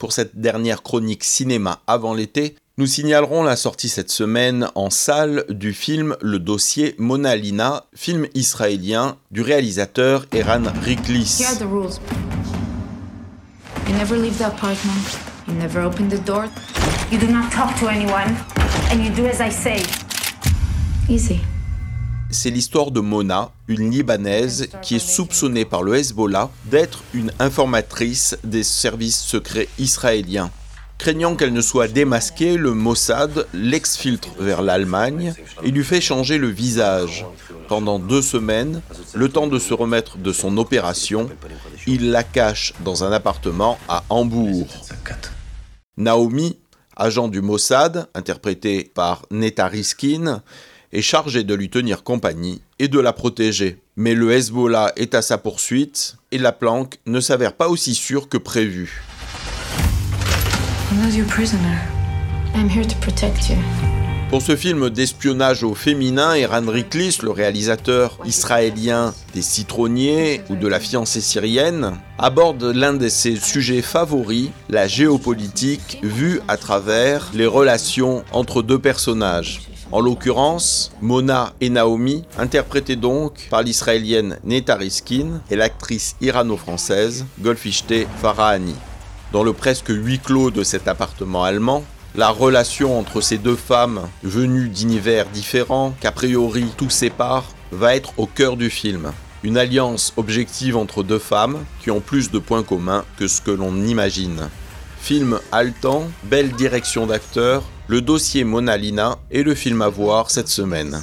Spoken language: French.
Pour cette dernière chronique cinéma avant l'été, nous signalerons la sortie cette semaine en salle du film Le dossier Mona Lina, film israélien du réalisateur Eran Riklis. You never leave the apartment. You never open the door. You do not talk to anyone. And you do as I say. Easy. C'est l'histoire de Mona, une Libanaise qui est soupçonnée par le Hezbollah d'être une informatrice des services secrets israéliens. Craignant qu'elle ne soit démasquée, le Mossad l'exfiltre vers l'Allemagne et lui fait changer le visage. Pendant deux semaines, le temps de se remettre de son opération, il la cache dans un appartement à Hambourg. Naomi, agent du Mossad, interprété par Neta Riskin, est chargée de lui tenir compagnie et de la protéger. Mais le Hezbollah est à sa poursuite et la planque ne s'avère pas aussi sûre que prévu. Pour ce film d'espionnage au féminin, Eran Riklis, le réalisateur israélien des citronniers ou de la fiancée syrienne, aborde l'un de ses sujets favoris, la géopolitique vue à travers les relations entre deux personnages. En l'occurrence, Mona et Naomi, interprétées donc par l'israélienne Neta Riskin et l'actrice irano-française Golfishte Farahani. Dans le presque huis clos de cet appartement allemand, la relation entre ces deux femmes venues d'univers différents, qu'a priori tout sépare, va être au cœur du film. Une alliance objective entre deux femmes qui ont plus de points communs que ce que l'on imagine. Film haletant, belle direction d'acteur, le dossier Mona Lina est le film à voir cette semaine.